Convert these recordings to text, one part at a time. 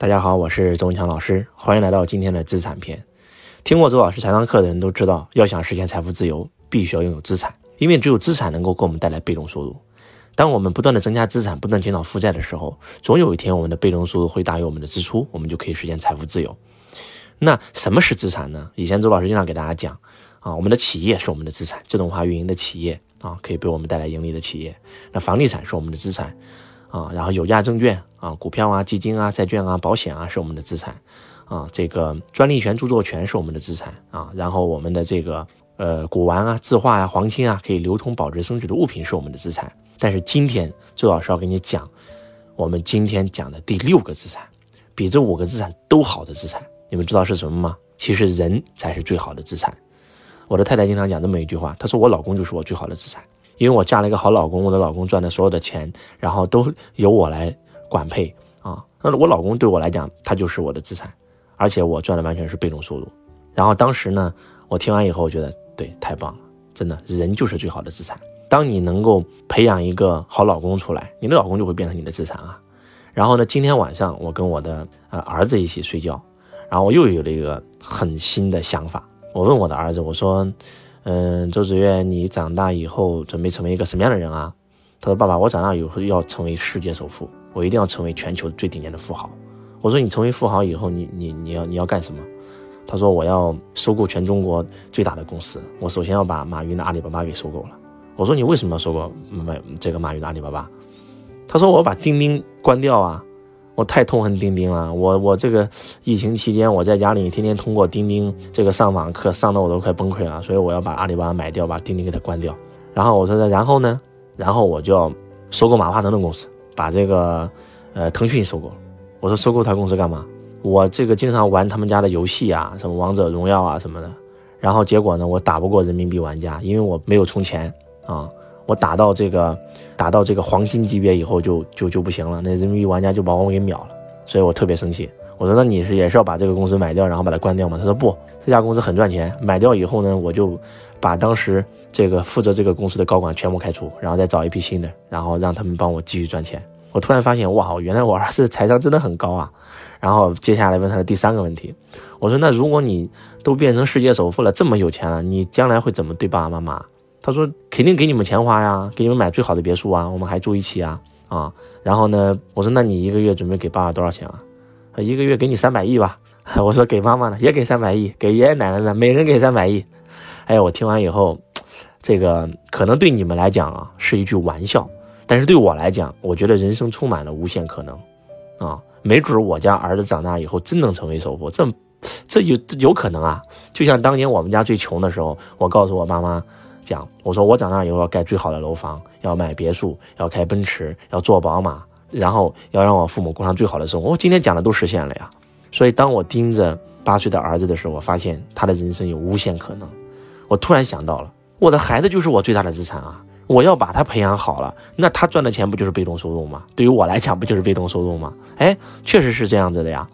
大家好，我是周文强老师，欢迎来到今天的资产篇。听过周老师财商课的人都知道，要想实现财富自由，必须要拥有资产，因为只有资产能够给我们带来被动收入。当我们不断的增加资产，不断减少负债的时候，总有一天我们的被动收入会大于我们的支出，我们就可以实现财富自由。那什么是资产呢？以前周老师经常给大家讲啊，我们的企业是我们的资产，自动化运营的企业啊，可以为我们带来盈利的企业。那房地产是我们的资产。啊，然后有价证券啊，股票啊，基金啊，债券啊，保险啊，是我们的资产，啊，这个专利权、著作权是我们的资产啊，然后我们的这个呃古玩啊、字画呀、黄金啊，可以流通、保值、升值的物品是我们的资产。但是今天周老师要给你讲，我们今天讲的第六个资产，比这五个资产都好的资产，你们知道是什么吗？其实人才是最好的资产。我的太太经常讲这么一句话，她说我老公就是我最好的资产。因为我嫁了一个好老公，我的老公赚的所有的钱，然后都由我来管配啊。那我老公对我来讲，他就是我的资产，而且我赚的完全是被动收入。然后当时呢，我听完以后，我觉得对，太棒了，真的，人就是最好的资产。当你能够培养一个好老公出来，你的老公就会变成你的资产啊。然后呢，今天晚上我跟我的呃儿子一起睡觉，然后我又有了一个很新的想法，我问我的儿子，我说。嗯，周子月，你长大以后准备成为一个什么样的人啊？他说：“爸爸，我长大以后要成为世界首富，我一定要成为全球最顶尖的富豪。”我说：“你成为富豪以后，你你你要你要干什么？”他说：“我要收购全中国最大的公司，我首先要把马云的阿里巴巴给收购了。”我说：“你为什么要收购马这个马云的阿里巴巴？”他说：“我把钉钉关掉啊。”我太痛恨钉钉了，我我这个疫情期间我在家里天天通过钉钉这个上网课，上的我都快崩溃了，所以我要把阿里巴巴买掉，把钉钉给它关掉。然后我说，然后呢？然后我就要收购马化腾的公司，把这个呃腾讯收购。我说收购他公司干嘛？我这个经常玩他们家的游戏啊，什么王者荣耀啊什么的。然后结果呢，我打不过人民币玩家，因为我没有充钱啊。我打到这个，打到这个黄金级别以后就就就不行了，那人民币玩家就把我给秒了，所以我特别生气。我说那你是也是要把这个公司买掉，然后把它关掉吗？他说不，这家公司很赚钱，买掉以后呢，我就把当时这个负责这个公司的高管全部开除，然后再找一批新的，然后让他们帮我继续赚钱。我突然发现，哇，原来我儿子财商真的很高啊。然后接下来问他的第三个问题，我说那如果你都变成世界首富了，这么有钱了，你将来会怎么对爸爸妈妈？他说肯定给你们钱花呀，给你们买最好的别墅啊，我们还住一起啊啊！然后呢，我说那你一个月准备给爸爸多少钱啊？一个月给你三百亿吧。我说给妈妈呢也给三百亿，给爷爷奶奶呢每人给三百亿。哎呀，我听完以后，这个可能对你们来讲啊是一句玩笑，但是对我来讲，我觉得人生充满了无限可能啊！没准我家儿子长大以后真能成为首富，这这有有可能啊！就像当年我们家最穷的时候，我告诉我妈妈。讲，我说我长大以后要盖最好的楼房，要买别墅，要开奔驰，要坐宝马，然后要让我父母过上最好的生活。我今天讲的都实现了呀。所以当我盯着八岁的儿子的时候，我发现他的人生有无限可能。我突然想到了，我的孩子就是我最大的资产啊！我要把他培养好了，那他赚的钱不就是被动收入吗？对于我来讲，不就是被动收入吗？哎，确实是这样子的呀。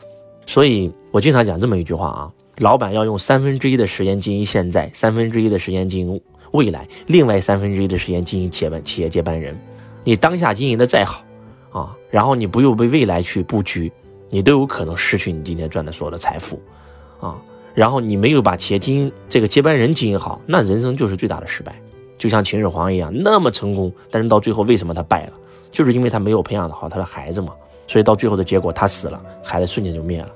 所以我经常讲这么一句话啊：老板要用三分之一的时间经营现在，三分之一的时间经营。未来另外三分之一的时间经营企业企业接班人，你当下经营的再好啊，然后你不用为未来去布局，你都有可能失去你今天赚的所有的财富啊。然后你没有把企业经营这个接班人经营好，那人生就是最大的失败。就像秦始皇一样，那么成功，但是到最后为什么他败了？就是因为他没有培养的好他的孩子嘛。所以到最后的结果，他死了，孩子瞬间就灭了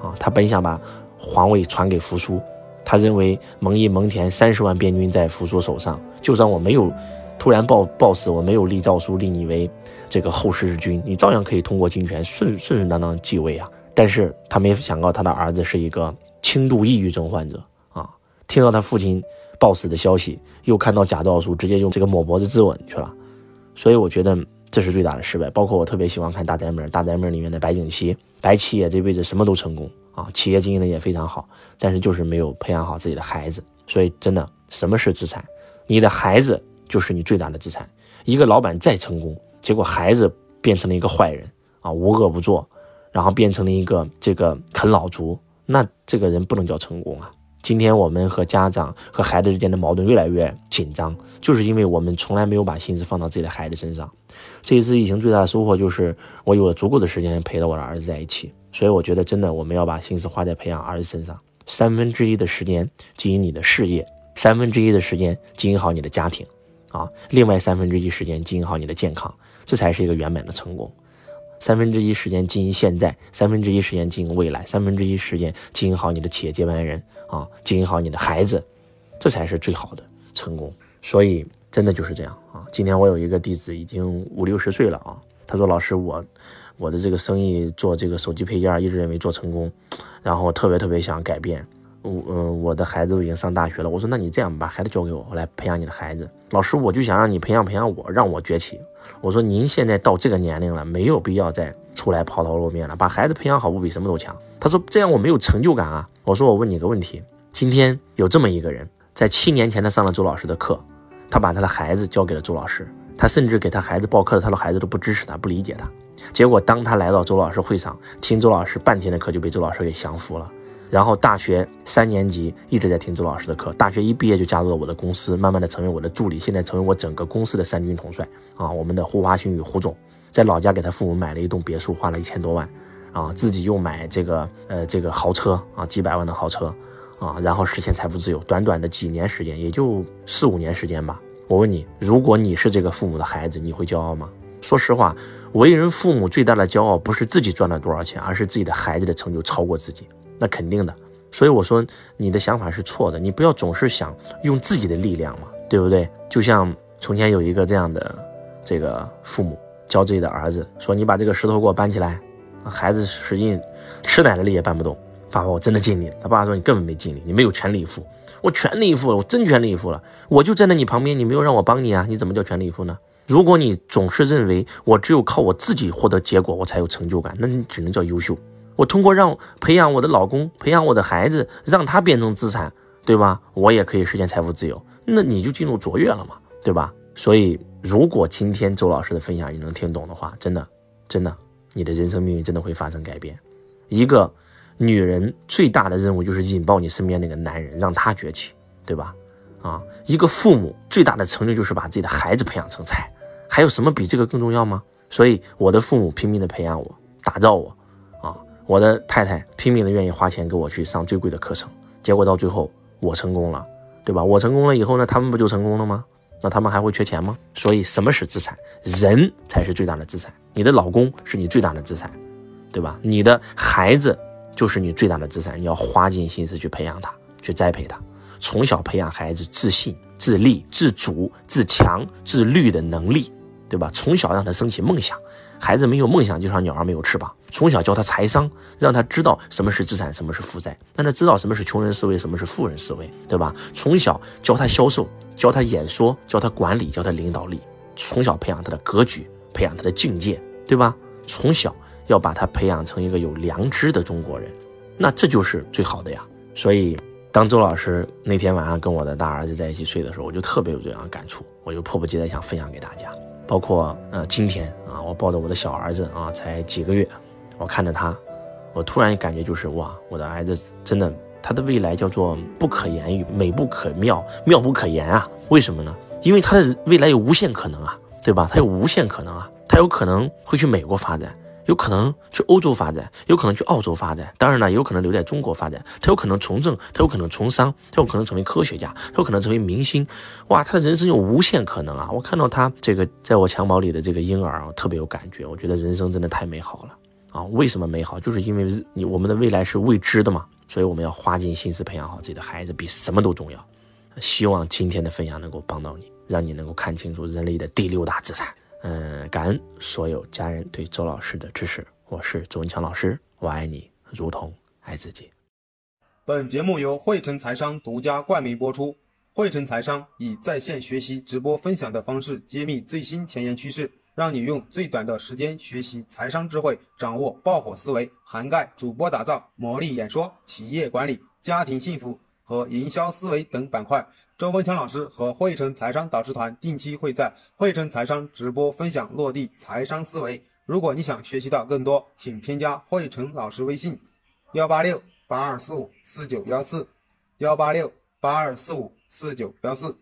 啊。他本想把皇位传给扶苏。他认为蒙毅、蒙恬三十万边军在扶苏手上，就算我没有突然暴暴死，我没有立诏书立你为这个后世之君，你照样可以通过军权顺顺顺当当继位啊。但是他没想到他的儿子是一个轻度抑郁症患者啊，听到他父亲暴死的消息，又看到假诏书，直接用这个抹脖子自刎去了。所以我觉得这是最大的失败。包括我特别喜欢看《大宅门》，《大宅门》里面的白景琦，白七爷这辈子什么都成功。啊，企业经营的也非常好，但是就是没有培养好自己的孩子，所以真的，什么是资产？你的孩子就是你最大的资产。一个老板再成功，结果孩子变成了一个坏人啊，无恶不作，然后变成了一个这个啃老族，那这个人不能叫成功啊。今天我们和家长和孩子之间的矛盾越来越紧张，就是因为我们从来没有把心思放到自己的孩子身上。这一次疫情最大的收获就是我有了足够的时间陪着我的儿子在一起，所以我觉得真的我们要把心思花在培养儿子身上，三分之一的时间经营你的事业，三分之一的时间经营好你的家庭，啊，另外三分之一时间经营好你的健康，这才是一个圆满的成功。三分之一时间经营现在，三分之一时间经营未来，三分之一时间经营好你的企业接班人啊，经营好你的孩子，这才是最好的成功。所以真的就是这样啊！今天我有一个弟子已经五六十岁了啊，他说：“老师，我我的这个生意做这个手机配件，一直认为做成功，然后特别特别想改变。”我嗯，我的孩子都已经上大学了。我说，那你这样把孩子交给我，我来培养你的孩子。老师，我就想让你培养培养我，让我崛起。我说，您现在到这个年龄了，没有必要再出来抛头露面了，把孩子培养好，不比什么都强。他说，这样我没有成就感啊。我说，我问你个问题，今天有这么一个人，在七年前他上了周老师的课，他把他的孩子交给了周老师，他甚至给他孩子报课，他的孩子都不支持他，不理解他。结果当他来到周老师会上听周老师半天的课，就被周老师给降服了。然后大学三年级一直在听周老师的课，大学一毕业就加入了我的公司，慢慢的成为我的助理，现在成为我整个公司的三军统帅啊！我们的胡华新宇胡总在老家给他父母买了一栋别墅，花了一千多万，啊，自己又买这个呃这个豪车啊，几百万的豪车啊，然后实现财富自由，短短的几年时间，也就四五年时间吧。我问你，如果你是这个父母的孩子，你会骄傲吗？说实话，为人父母最大的骄傲不是自己赚了多少钱，而是自己的孩子的成就超过自己。那肯定的，所以我说你的想法是错的，你不要总是想用自己的力量嘛，对不对？就像从前有一个这样的这个父母教自己的儿子说：“你把这个石头给我搬起来。”孩子使劲吃奶的力也搬不动。爸爸，我真的尽力。他爸爸说：“你根本没尽力，你没有全力以赴。我全力以赴了，我真全力以赴了。我就站在你旁边，你没有让我帮你啊？你怎么叫全力以赴呢？如果你总是认为我只有靠我自己获得结果，我才有成就感，那你只能叫优秀。”我通过让培养我的老公，培养我的孩子，让他变成资产，对吧？我也可以实现财富自由，那你就进入卓越了嘛，对吧？所以，如果今天周老师的分享你能听懂的话，真的，真的，你的人生命运真的会发生改变。一个女人最大的任务就是引爆你身边那个男人，让他崛起，对吧？啊，一个父母最大的成就就是把自己的孩子培养成才，还有什么比这个更重要吗？所以，我的父母拼命的培养我，打造我。我的太太拼命的愿意花钱给我去上最贵的课程，结果到最后我成功了，对吧？我成功了以后呢，他们不就成功了吗？那他们还会缺钱吗？所以什么是资产？人才是最大的资产。你的老公是你最大的资产，对吧？你的孩子就是你最大的资产，你要花尽心思去培养他，去栽培他，从小培养孩子自信、自立、自主、自强、自律的能力。对吧？从小让他升起梦想，孩子没有梦想就像鸟儿没有翅膀。从小教他财商，让他知道什么是资产，什么是负债，让他知道什么是穷人思维，什么是富人思维，对吧？从小教他销售，教他演说，教他管理，教他领导力。从小培养他的格局，培养他的境界，对吧？从小要把他培养成一个有良知的中国人，那这就是最好的呀。所以，当周老师那天晚上跟我的大儿子在一起睡的时候，我就特别有这样的感触，我就迫不及待想分享给大家。包括呃，今天啊，我抱着我的小儿子啊，才几个月，我看着他，我突然感觉就是哇，我的儿子真的，他的未来叫做不可言喻，美不可妙，妙不可言啊！为什么呢？因为他的未来有无限可能啊，对吧？他有无限可能啊，他有可能会去美国发展。有可能去欧洲发展，有可能去澳洲发展，当然了，也有可能留在中国发展。他有可能从政，他有可能从商，他有可能成为科学家，他有可能成为明星。哇，他的人生有无限可能啊！我看到他这个在我襁褓里的这个婴儿啊，特别有感觉。我觉得人生真的太美好了啊！为什么美好？就是因为你我们的未来是未知的嘛，所以我们要花尽心思培养好自己的孩子，比什么都重要。希望今天的分享能够帮到你，让你能够看清楚人类的第六大资产。嗯，感恩所有家人对周老师的支持。我是周文强老师，我爱你如同爱自己。本节目由汇成财商独家冠名播出。汇成财商以在线学习、直播分享的方式，揭秘最新前沿趋势，让你用最短的时间学习财商智慧，掌握爆火思维，涵盖主播打造、魔力演说、企业管理、家庭幸福。和营销思维等板块，周文强老师和汇成财商导师团定期会在汇成财商直播分享落地财商思维。如果你想学习到更多，请添加汇成老师微信：幺八六八二四五四九幺四。幺八六八二四五四九幺四。